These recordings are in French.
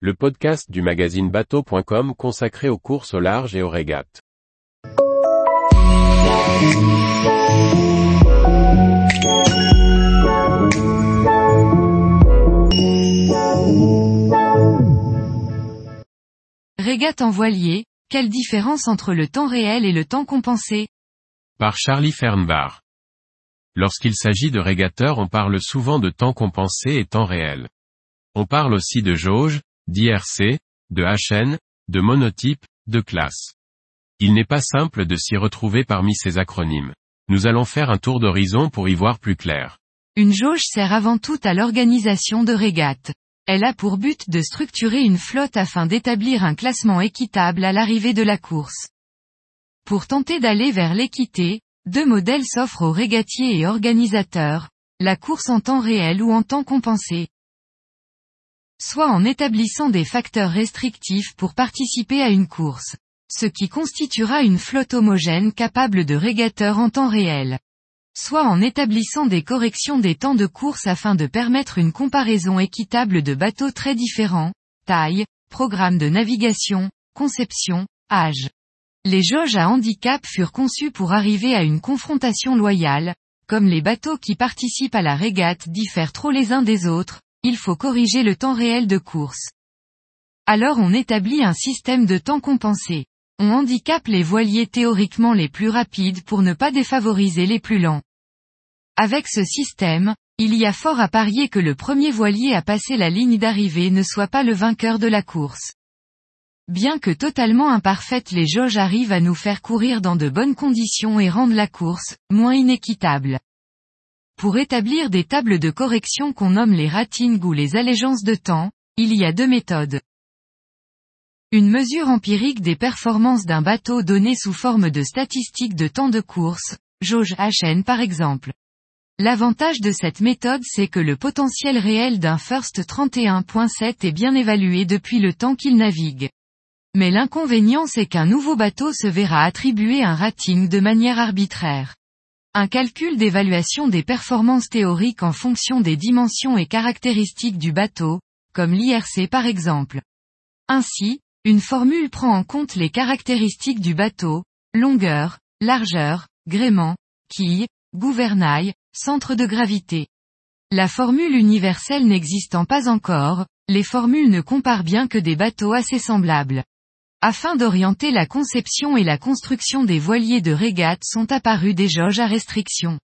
le podcast du magazine bateau.com consacré aux courses au large et aux régates. Régate en voilier, quelle différence entre le temps réel et le temps compensé? Par Charlie Fernbach. Lorsqu'il s'agit de régateurs on parle souvent de temps compensé et temps réel. On parle aussi de jauge, d'IRC, de HN, de monotype, de classe. Il n'est pas simple de s'y retrouver parmi ces acronymes. Nous allons faire un tour d'horizon pour y voir plus clair. Une jauge sert avant tout à l'organisation de régates. Elle a pour but de structurer une flotte afin d'établir un classement équitable à l'arrivée de la course. Pour tenter d'aller vers l'équité, deux modèles s'offrent aux régatiers et organisateurs, la course en temps réel ou en temps compensé. Soit en établissant des facteurs restrictifs pour participer à une course. Ce qui constituera une flotte homogène capable de régateurs en temps réel. Soit en établissant des corrections des temps de course afin de permettre une comparaison équitable de bateaux très différents, taille, programme de navigation, conception, âge. Les jauges à handicap furent conçus pour arriver à une confrontation loyale, comme les bateaux qui participent à la régate diffèrent trop les uns des autres, il faut corriger le temps réel de course. Alors on établit un système de temps compensé. On handicape les voiliers théoriquement les plus rapides pour ne pas défavoriser les plus lents. Avec ce système, il y a fort à parier que le premier voilier à passer la ligne d'arrivée ne soit pas le vainqueur de la course. Bien que totalement imparfaites les jauges arrivent à nous faire courir dans de bonnes conditions et rendent la course, moins inéquitable. Pour établir des tables de correction qu'on nomme les ratings ou les allégeances de temps, il y a deux méthodes. Une mesure empirique des performances d'un bateau donnée sous forme de statistiques de temps de course, jauge HN par exemple. L'avantage de cette méthode c'est que le potentiel réel d'un First 31.7 est bien évalué depuis le temps qu'il navigue. Mais l'inconvénient c'est qu'un nouveau bateau se verra attribuer un rating de manière arbitraire. Un calcul d'évaluation des performances théoriques en fonction des dimensions et caractéristiques du bateau, comme l'IRC par exemple. Ainsi, une formule prend en compte les caractéristiques du bateau, longueur, largeur, gréement, quille, gouvernail, centre de gravité. La formule universelle n'existant pas encore, les formules ne comparent bien que des bateaux assez semblables. Afin d'orienter la conception et la construction des voiliers de régate sont apparus des jauges à restriction.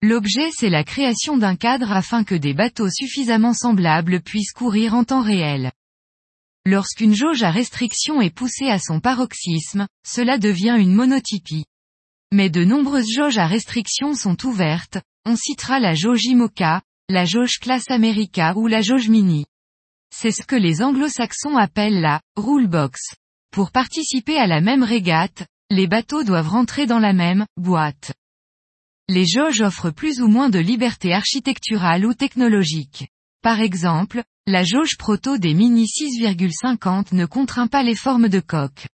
L'objet c'est la création d'un cadre afin que des bateaux suffisamment semblables puissent courir en temps réel. Lorsqu'une jauge à restriction est poussée à son paroxysme, cela devient une monotypie. Mais de nombreuses jauges à restriction sont ouvertes, on citera la jauge IMOCA, la jauge classe America ou la jauge mini. C'est ce que les anglo-saxons appellent la rulebox. Pour participer à la même régate, les bateaux doivent rentrer dans la même boîte. Les jauges offrent plus ou moins de liberté architecturale ou technologique. Par exemple, la jauge proto des Mini 6,50 ne contraint pas les formes de coque.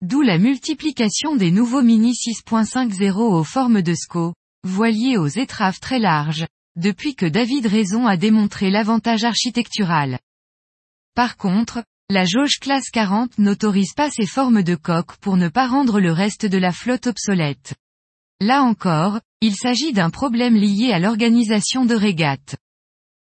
D'où la multiplication des nouveaux Mini 6.50 aux formes de SCO, voiliers aux étraves très larges, depuis que David Raison a démontré l'avantage architectural. Par contre, la jauge classe 40 n'autorise pas ces formes de coque pour ne pas rendre le reste de la flotte obsolète. Là encore, il s'agit d'un problème lié à l'organisation de régates.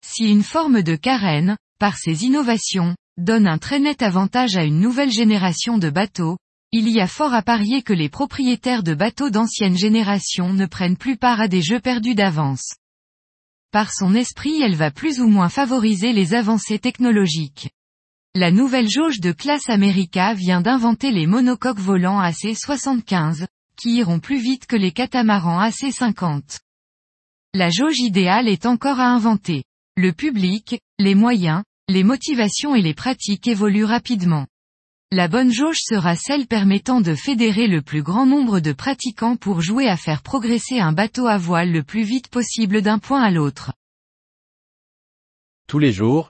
Si une forme de carène, par ses innovations, donne un très net avantage à une nouvelle génération de bateaux, il y a fort à parier que les propriétaires de bateaux d'ancienne génération ne prennent plus part à des jeux perdus d'avance. Par son esprit elle va plus ou moins favoriser les avancées technologiques. La nouvelle jauge de classe America vient d'inventer les monocoques volants AC75, qui iront plus vite que les catamarans AC50. La jauge idéale est encore à inventer. Le public, les moyens, les motivations et les pratiques évoluent rapidement. La bonne jauge sera celle permettant de fédérer le plus grand nombre de pratiquants pour jouer à faire progresser un bateau à voile le plus vite possible d'un point à l'autre. Tous les jours,